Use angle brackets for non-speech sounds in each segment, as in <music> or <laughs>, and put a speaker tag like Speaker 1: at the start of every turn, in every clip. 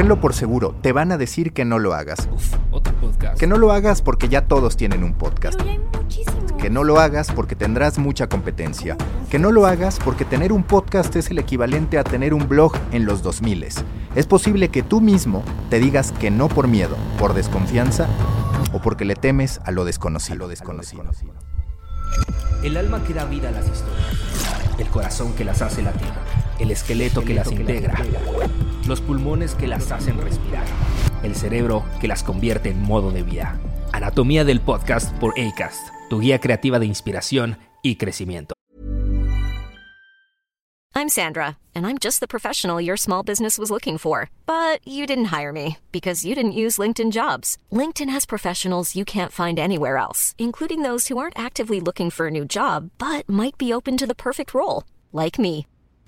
Speaker 1: Tenlo por seguro, te van a decir que no lo hagas.
Speaker 2: Uf, otro podcast.
Speaker 1: Que no lo hagas porque ya todos tienen un podcast.
Speaker 3: Pero ya hay muchísimos.
Speaker 1: Que no lo hagas porque tendrás mucha competencia. Que no lo hagas porque tener un podcast es el equivalente a tener un blog en los 2000. Es posible que tú mismo te digas que no por miedo, por desconfianza o porque le temes a lo desconocido. A lo desconocido.
Speaker 2: El alma que da vida a las historias. El corazón que las hace latir. El esqueleto que las integra. Los pulmones que las hacen respirar. El cerebro que las convierte en modo de vida. Anatomía del podcast por ACAST, tu guía creativa de inspiración y crecimiento.
Speaker 3: I'm Sandra, and I'm just the professional your small business was looking for. But you didn't hire me because you didn't use LinkedIn jobs. LinkedIn has professionals you can't find anywhere else, including those who aren't actively looking for a new job but might be open to the perfect role, like me.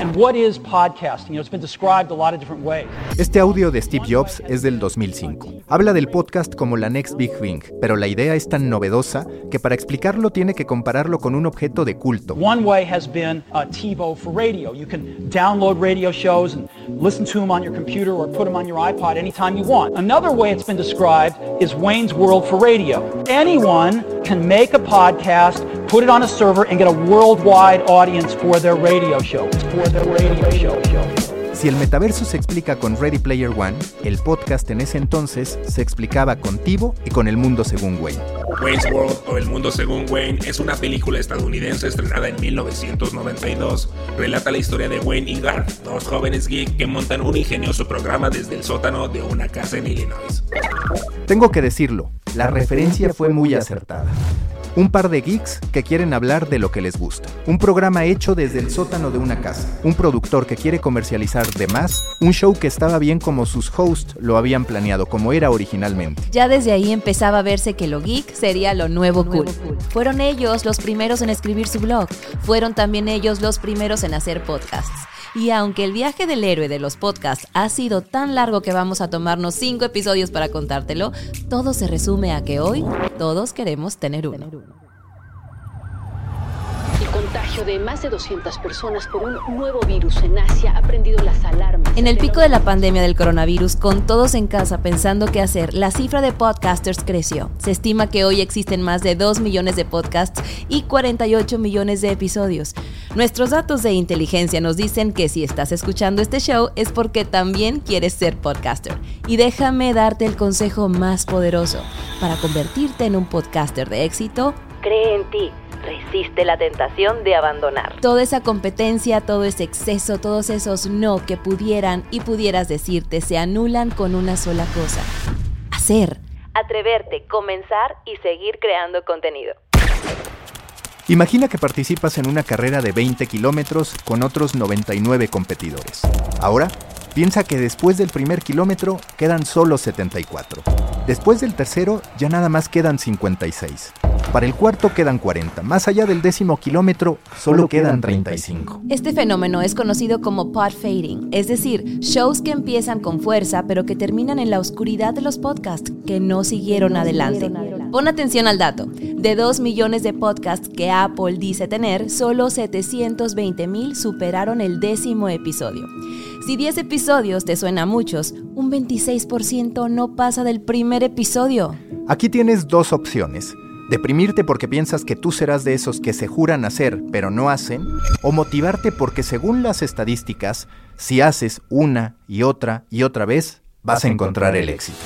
Speaker 4: And what is podcasting? You know, it's been described a lot of different ways.
Speaker 1: Este audio de Steve Jobs es del 2005. Habla del podcast como la next big thing, pero la idea es tan novedosa que para explicarlo tiene que compararlo con un objeto de culto.
Speaker 4: One way has been uh, TiVo for radio. You can download radio shows and listen to them on your computer or put them on your iPod anytime you want. Another way it's been described is Wayne's World for radio. Anyone can make a podcast, put it on a server, and get a worldwide audience for their radio show. For their radio show. show.
Speaker 1: Si el metaverso se explica con Ready Player One, el podcast en ese entonces se explicaba con Tivo y con El Mundo Según Wayne.
Speaker 5: Wayne's World o El Mundo Según Wayne es una película estadounidense estrenada en 1992. Relata la historia de Wayne y Garth, dos jóvenes geek que montan un ingenioso programa desde el sótano de una casa en Illinois.
Speaker 1: Tengo que decirlo, la referencia fue muy acertada. Un par de geeks que quieren hablar de lo que les gusta. Un programa hecho desde el sótano de una casa. Un productor que quiere comercializar de más. Un show que estaba bien como sus hosts lo habían planeado, como era originalmente.
Speaker 6: Ya desde ahí empezaba a verse que lo geek sería lo nuevo cool. Fueron ellos los primeros en escribir su blog. Fueron también ellos los primeros en hacer podcasts. Y aunque el viaje del héroe de los podcasts ha sido tan largo que vamos a tomarnos cinco episodios para contártelo, todo se resume a que hoy todos queremos tener uno.
Speaker 7: Contagio de más de 200 personas por un nuevo virus en Asia ha prendido las alarmas.
Speaker 6: En el pico de la pandemia del coronavirus, con todos en casa pensando qué hacer, la cifra de podcasters creció. Se estima que hoy existen más de 2 millones de podcasts y 48 millones de episodios. Nuestros datos de inteligencia nos dicen que si estás escuchando este show es porque también quieres ser podcaster. Y déjame darte el consejo más poderoso. Para convertirte en un podcaster de éxito, cree en ti. Resiste la tentación de abandonar. Toda esa competencia, todo ese exceso, todos esos no que pudieran y pudieras decirte se anulan con una sola cosa. Hacer. Atreverte, comenzar y seguir creando contenido.
Speaker 1: Imagina que participas en una carrera de 20 kilómetros con otros 99 competidores. Ahora, piensa que después del primer kilómetro quedan solo 74. Después del tercero ya nada más quedan 56. Para el cuarto quedan 40. Más allá del décimo kilómetro solo quedan 35.
Speaker 6: Este fenómeno es conocido como pod fading, es decir, shows que empiezan con fuerza pero que terminan en la oscuridad de los podcasts que no siguieron adelante. Pon atención al dato. De 2 millones de podcasts que Apple dice tener, solo 720 mil superaron el décimo episodio. Si 10 episodios te suena a muchos, un 26% no pasa del primer episodio.
Speaker 1: Aquí tienes dos opciones. Deprimirte porque piensas que tú serás de esos que se juran hacer pero no hacen, o motivarte porque según las estadísticas, si haces una y otra y otra vez, vas a encontrar el éxito.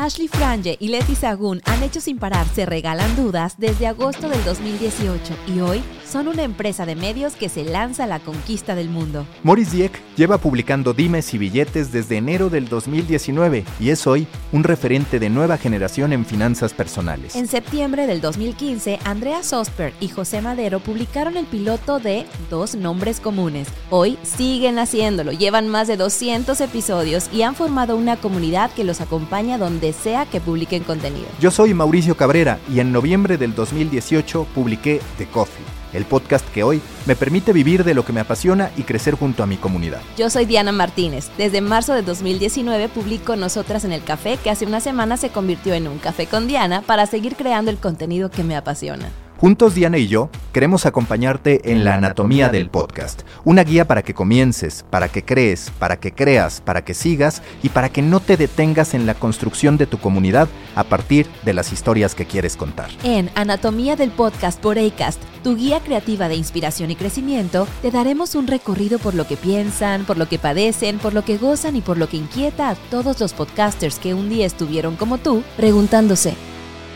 Speaker 6: Ashley Frange y Letty Sagún han hecho sin parar Se Regalan Dudas desde agosto del 2018 y hoy son una empresa de medios que se lanza a la conquista del mundo.
Speaker 1: Maurice Dieck lleva publicando dimes y billetes desde enero del 2019 y es hoy un referente de nueva generación en finanzas personales.
Speaker 6: En septiembre del 2015, Andrea Sosper y José Madero publicaron el piloto de Dos Nombres Comunes. Hoy siguen haciéndolo, llevan más de 200 episodios y han formado una comunidad que los acompaña donde sea que publiquen contenido.
Speaker 1: Yo soy Mauricio Cabrera y en noviembre del 2018 publiqué The Coffee el podcast que hoy me permite vivir de lo que me apasiona y crecer junto a mi comunidad.
Speaker 6: Yo soy Diana Martínez. Desde marzo de 2019 publico Nosotras en el Café, que hace una semana se convirtió en un café con Diana para seguir creando el contenido que me apasiona.
Speaker 1: Juntos, Diana y yo, queremos acompañarte en la anatomía del podcast, una guía para que comiences, para que crees, para que creas, para que sigas y para que no te detengas en la construcción de tu comunidad a partir de las historias que quieres contar.
Speaker 6: En Anatomía del Podcast por ACAST, tu guía creativa de inspiración y crecimiento, te daremos un recorrido por lo que piensan, por lo que padecen, por lo que gozan y por lo que inquieta a todos los podcasters que un día estuvieron como tú, preguntándose,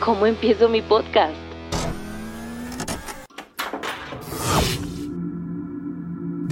Speaker 7: ¿cómo empiezo mi podcast?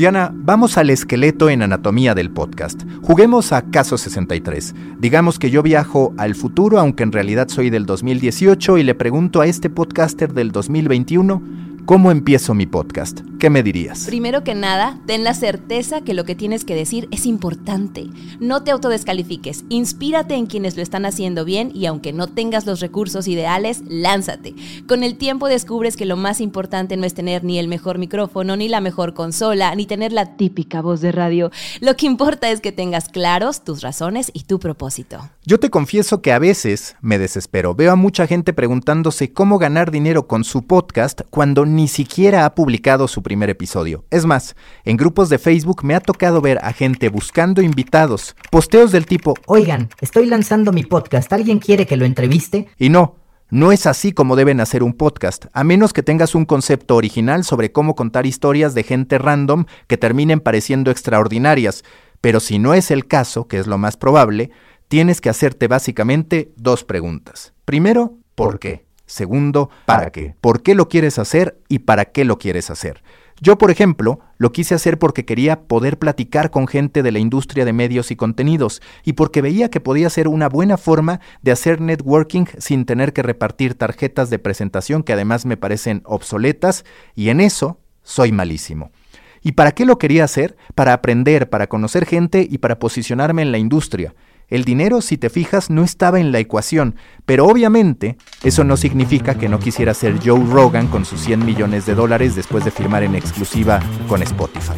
Speaker 1: Diana, vamos al esqueleto en anatomía del podcast. Juguemos a Caso 63. Digamos que yo viajo al futuro, aunque en realidad soy del 2018, y le pregunto a este podcaster del 2021 ¿Cómo empiezo mi podcast? ¿Qué me dirías?
Speaker 6: Primero que nada, ten la certeza que lo que tienes que decir es importante. No te autodescalifiques, inspírate en quienes lo están haciendo bien y aunque no tengas los recursos ideales, lánzate. Con el tiempo descubres que lo más importante no es tener ni el mejor micrófono, ni la mejor consola, ni tener la típica voz de radio. Lo que importa es que tengas claros tus razones y tu propósito.
Speaker 1: Yo te confieso que a veces me desespero. Veo a mucha gente preguntándose cómo ganar dinero con su podcast cuando ni siquiera ha publicado su primer episodio. Es más, en grupos de Facebook me ha tocado ver a gente buscando invitados, posteos del tipo,
Speaker 8: oigan, estoy lanzando mi podcast, ¿alguien quiere que lo entreviste?
Speaker 1: Y no, no es así como deben hacer un podcast, a menos que tengas un concepto original sobre cómo contar historias de gente random que terminen pareciendo extraordinarias. Pero si no es el caso, que es lo más probable, tienes que hacerte básicamente dos preguntas. Primero, ¿por qué? Segundo, ¿para qué? ¿Por qué lo quieres hacer y para qué lo quieres hacer? Yo, por ejemplo, lo quise hacer porque quería poder platicar con gente de la industria de medios y contenidos y porque veía que podía ser una buena forma de hacer networking sin tener que repartir tarjetas de presentación que además me parecen obsoletas y en eso soy malísimo. ¿Y para qué lo quería hacer? Para aprender, para conocer gente y para posicionarme en la industria. El dinero, si te fijas, no estaba en la ecuación, pero obviamente eso no significa que no quisiera ser Joe Rogan con sus 100 millones de dólares después de firmar en exclusiva con Spotify.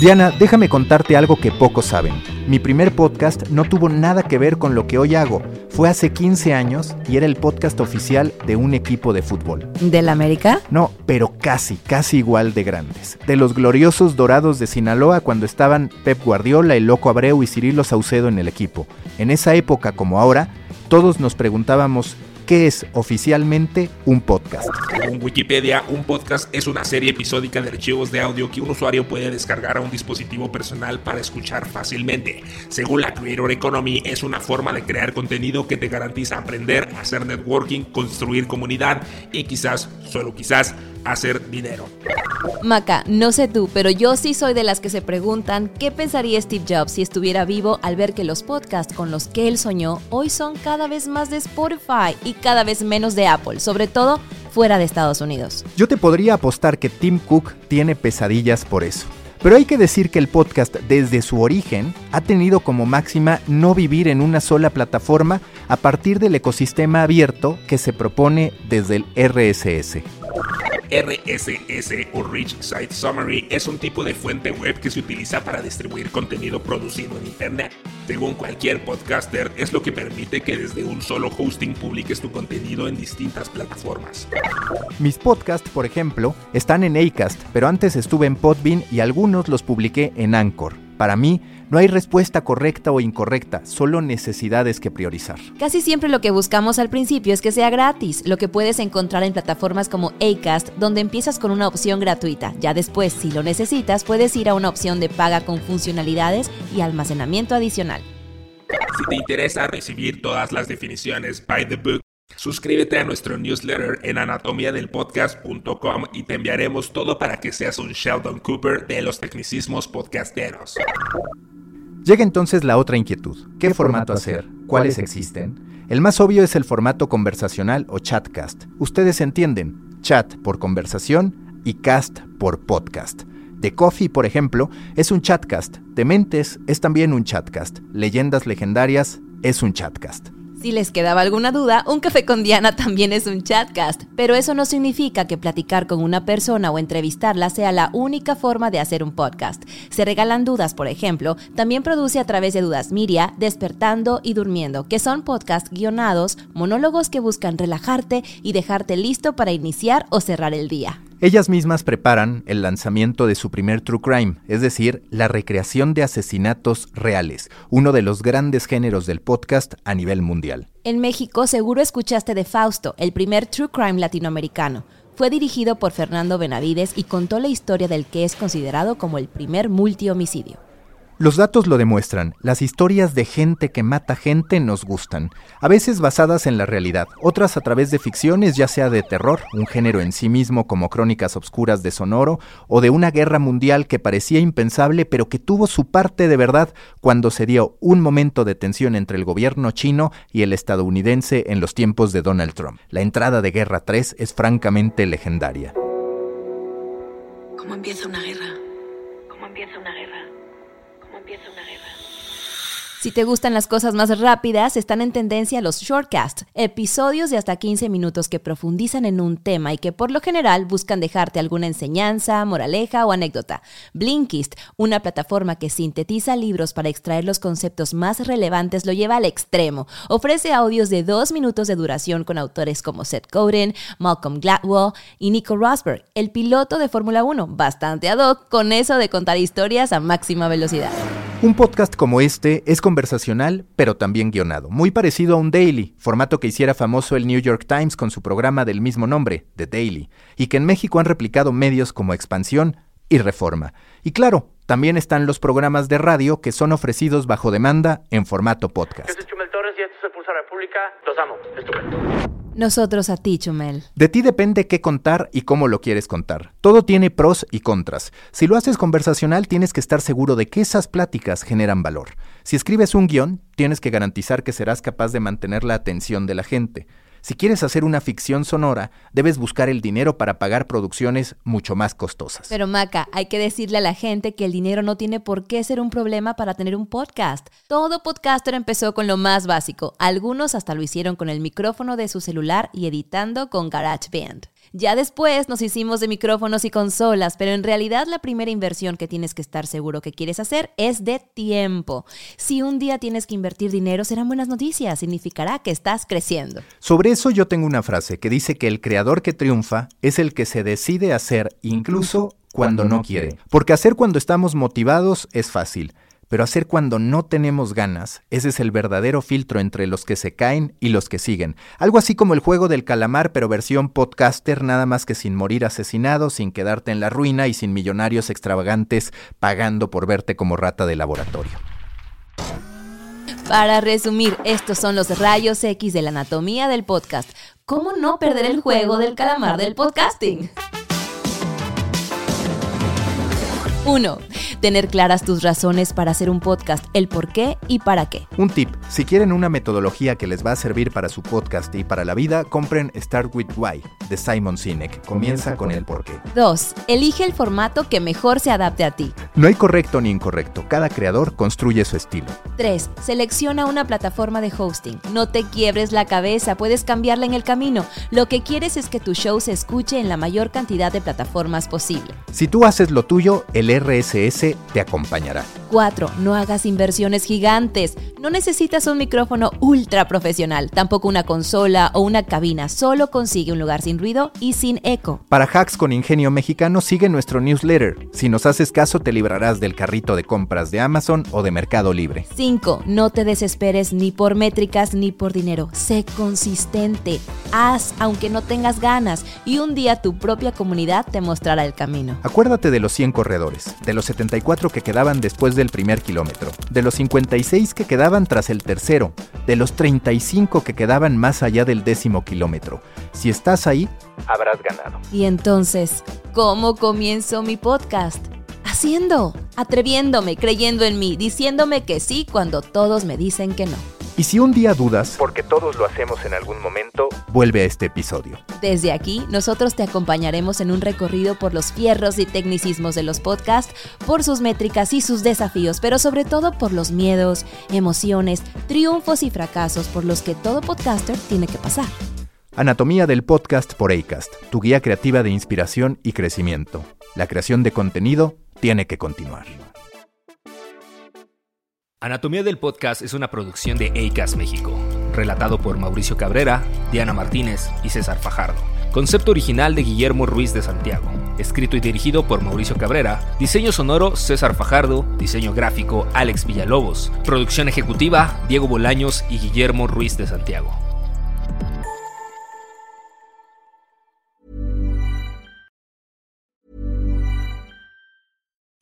Speaker 1: Diana, déjame contarte algo que pocos saben. Mi primer podcast no tuvo nada que ver con lo que hoy hago. Fue hace 15 años y era el podcast oficial de un equipo de fútbol.
Speaker 6: ¿Del América?
Speaker 1: No, pero casi, casi igual de grandes. De los gloriosos dorados de Sinaloa cuando estaban Pep Guardiola, el Loco Abreu y Cirilo Saucedo en el equipo. En esa época, como ahora, todos nos preguntábamos ¿Qué es oficialmente un podcast?
Speaker 5: Según Wikipedia, un podcast es una serie episódica de archivos de audio que un usuario puede descargar a un dispositivo personal para escuchar fácilmente. Según la Creator Economy, es una forma de crear contenido que te garantiza aprender, hacer networking, construir comunidad y quizás, solo quizás, hacer dinero.
Speaker 6: Maca, no sé tú, pero yo sí soy de las que se preguntan qué pensaría Steve Jobs si estuviera vivo al ver que los podcasts con los que él soñó hoy son cada vez más de Spotify y cada vez menos de Apple, sobre todo fuera de Estados Unidos.
Speaker 1: Yo te podría apostar que Tim Cook tiene pesadillas por eso. Pero hay que decir que el podcast desde su origen ha tenido como máxima no vivir en una sola plataforma a partir del ecosistema abierto que se propone desde el RSS.
Speaker 5: RSS o Rich Site Summary es un tipo de fuente web que se utiliza para distribuir contenido producido en Internet. Según cualquier podcaster, es lo que permite que desde un solo hosting publiques tu contenido en distintas plataformas.
Speaker 1: Mis podcasts, por ejemplo, están en Acast, pero antes estuve en Podbean y algunos los publiqué en Anchor. Para mí, no hay respuesta correcta o incorrecta, solo necesidades que priorizar.
Speaker 6: Casi siempre lo que buscamos al principio es que sea gratis, lo que puedes encontrar en plataformas como Acast, donde empiezas con una opción gratuita. Ya después, si lo necesitas, puedes ir a una opción de paga con funcionalidades y almacenamiento adicional.
Speaker 5: Si te interesa recibir todas las definiciones by the book, Suscríbete a nuestro newsletter en anatomiadelpodcast.com y te enviaremos todo para que seas un Sheldon Cooper de los tecnicismos podcasteros.
Speaker 1: Llega entonces la otra inquietud. ¿Qué formato hacer? ¿Cuáles existen? El más obvio es el formato conversacional o chatcast. Ustedes entienden, chat por conversación y cast por podcast. The Coffee, por ejemplo, es un chatcast. Dementes es también un chatcast. Leyendas legendarias es un chatcast.
Speaker 6: Si les quedaba alguna duda, Un Café con Diana <laughs> también es un chatcast, pero eso no significa que platicar con una persona o entrevistarla sea la única forma de hacer un podcast. Se regalan dudas, por ejemplo, también produce a través de Dudas Miria, Despertando y Durmiendo, que son podcasts guionados, monólogos que buscan relajarte y dejarte listo para iniciar o cerrar el día.
Speaker 1: Ellas mismas preparan el lanzamiento de su primer True Crime, es decir, la recreación de asesinatos reales, uno de los grandes géneros del podcast a nivel mundial.
Speaker 6: En México seguro escuchaste de Fausto, el primer True Crime latinoamericano. Fue dirigido por Fernando Benavides y contó la historia del que es considerado como el primer multihomicidio.
Speaker 1: Los datos lo demuestran, las historias de gente que mata gente nos gustan, a veces basadas en la realidad, otras a través de ficciones, ya sea de terror, un género en sí mismo como Crónicas Obscuras de Sonoro, o de una guerra mundial que parecía impensable pero que tuvo su parte de verdad cuando se dio un momento de tensión entre el gobierno chino y el estadounidense en los tiempos de Donald Trump. La entrada de Guerra 3 es francamente legendaria.
Speaker 9: ¿Cómo empieza una guerra?
Speaker 6: Si te gustan las cosas más rápidas, están en tendencia los shortcasts, episodios de hasta 15 minutos que profundizan en un tema y que por lo general buscan dejarte alguna enseñanza, moraleja o anécdota. Blinkist, una plataforma que sintetiza libros para extraer los conceptos más relevantes, lo lleva al extremo. Ofrece audios de dos minutos de duración con autores como Seth Godin, Malcolm Gladwell y Nico Rosberg, el piloto de Fórmula 1, bastante ad hoc con eso de contar historias a máxima velocidad.
Speaker 1: Un podcast como este es conversacional, pero también guionado, muy parecido a un daily, formato que hiciera famoso el New York Times con su programa del mismo nombre, The Daily, y que en México han replicado medios como Expansión y Reforma. Y claro, también están los programas de radio que son ofrecidos bajo demanda en formato podcast.
Speaker 10: El Pulsar República. Los amo. Estupendo.
Speaker 6: Nosotros a ti, Chumel.
Speaker 1: De ti depende qué contar y cómo lo quieres contar. Todo tiene pros y contras. Si lo haces conversacional, tienes que estar seguro de que esas pláticas generan valor. Si escribes un guion, tienes que garantizar que serás capaz de mantener la atención de la gente. Si quieres hacer una ficción sonora, debes buscar el dinero para pagar producciones mucho más costosas.
Speaker 6: Pero Maca, hay que decirle a la gente que el dinero no tiene por qué ser un problema para tener un podcast. Todo podcaster empezó con lo más básico. Algunos hasta lo hicieron con el micrófono de su celular y editando con GarageBand. Ya después nos hicimos de micrófonos y consolas, pero en realidad la primera inversión que tienes que estar seguro que quieres hacer es de tiempo. Si un día tienes que invertir dinero, serán buenas noticias, significará que estás creciendo.
Speaker 1: Sobre eso yo tengo una frase que dice que el creador que triunfa es el que se decide hacer incluso cuando no quiere. Porque hacer cuando estamos motivados es fácil. Pero hacer cuando no tenemos ganas, ese es el verdadero filtro entre los que se caen y los que siguen. Algo así como el juego del calamar, pero versión podcaster, nada más que sin morir asesinado, sin quedarte en la ruina y sin millonarios extravagantes pagando por verte como rata de laboratorio.
Speaker 6: Para resumir, estos son los rayos X de la anatomía del podcast. ¿Cómo no perder el juego del calamar del podcasting? 1. Tener claras tus razones para hacer un podcast, el por qué y para qué.
Speaker 1: Un tip, si quieren una metodología que les va a servir para su podcast y para la vida, compren Start With Why de Simon Sinek. Comienza con el por qué.
Speaker 6: 2. Elige el formato que mejor se adapte a ti.
Speaker 1: No hay correcto ni incorrecto, cada creador construye su estilo.
Speaker 6: 3. Selecciona una plataforma de hosting. No te quiebres la cabeza, puedes cambiarla en el camino. Lo que quieres es que tu show se escuche en la mayor cantidad de plataformas posible.
Speaker 1: Si tú haces lo tuyo, el RSS te acompañará.
Speaker 6: 4. No hagas inversiones gigantes. No necesitas un micrófono ultra profesional, tampoco una consola o una cabina. Solo consigue un lugar sin ruido y sin eco.
Speaker 1: Para hacks con ingenio mexicano, sigue nuestro newsletter. Si nos haces caso, te librarás del carrito de compras de Amazon o de Mercado Libre.
Speaker 6: 5. No te desesperes ni por métricas ni por dinero. Sé consistente. Haz aunque no tengas ganas y un día tu propia comunidad te mostrará el camino.
Speaker 1: Acuérdate de los 100 corredores, de los 74 que quedaban después del primer kilómetro, de los 56 que quedaban tras el tercero, de los 35 que quedaban más allá del décimo kilómetro. Si estás ahí, habrás ganado.
Speaker 6: Y entonces, ¿cómo comienzo mi podcast? Haciendo, atreviéndome, creyendo en mí, diciéndome que sí cuando todos me dicen que no.
Speaker 1: Y si un día dudas, porque todos lo hacemos en algún momento, vuelve a este episodio.
Speaker 6: Desde aquí, nosotros te acompañaremos en un recorrido por los fierros y tecnicismos de los podcasts, por sus métricas y sus desafíos, pero sobre todo por los miedos, emociones, triunfos y fracasos por los que todo podcaster tiene que pasar.
Speaker 1: Anatomía del podcast por Acast, tu guía creativa de inspiración y crecimiento. La creación de contenido tiene que continuar.
Speaker 2: Anatomía del Podcast es una producción de ACAS México, relatado por Mauricio Cabrera, Diana Martínez y César Fajardo. Concepto original de Guillermo Ruiz de Santiago, escrito y dirigido por Mauricio Cabrera, diseño sonoro César Fajardo, diseño gráfico Alex Villalobos, producción ejecutiva Diego Bolaños y Guillermo Ruiz de Santiago.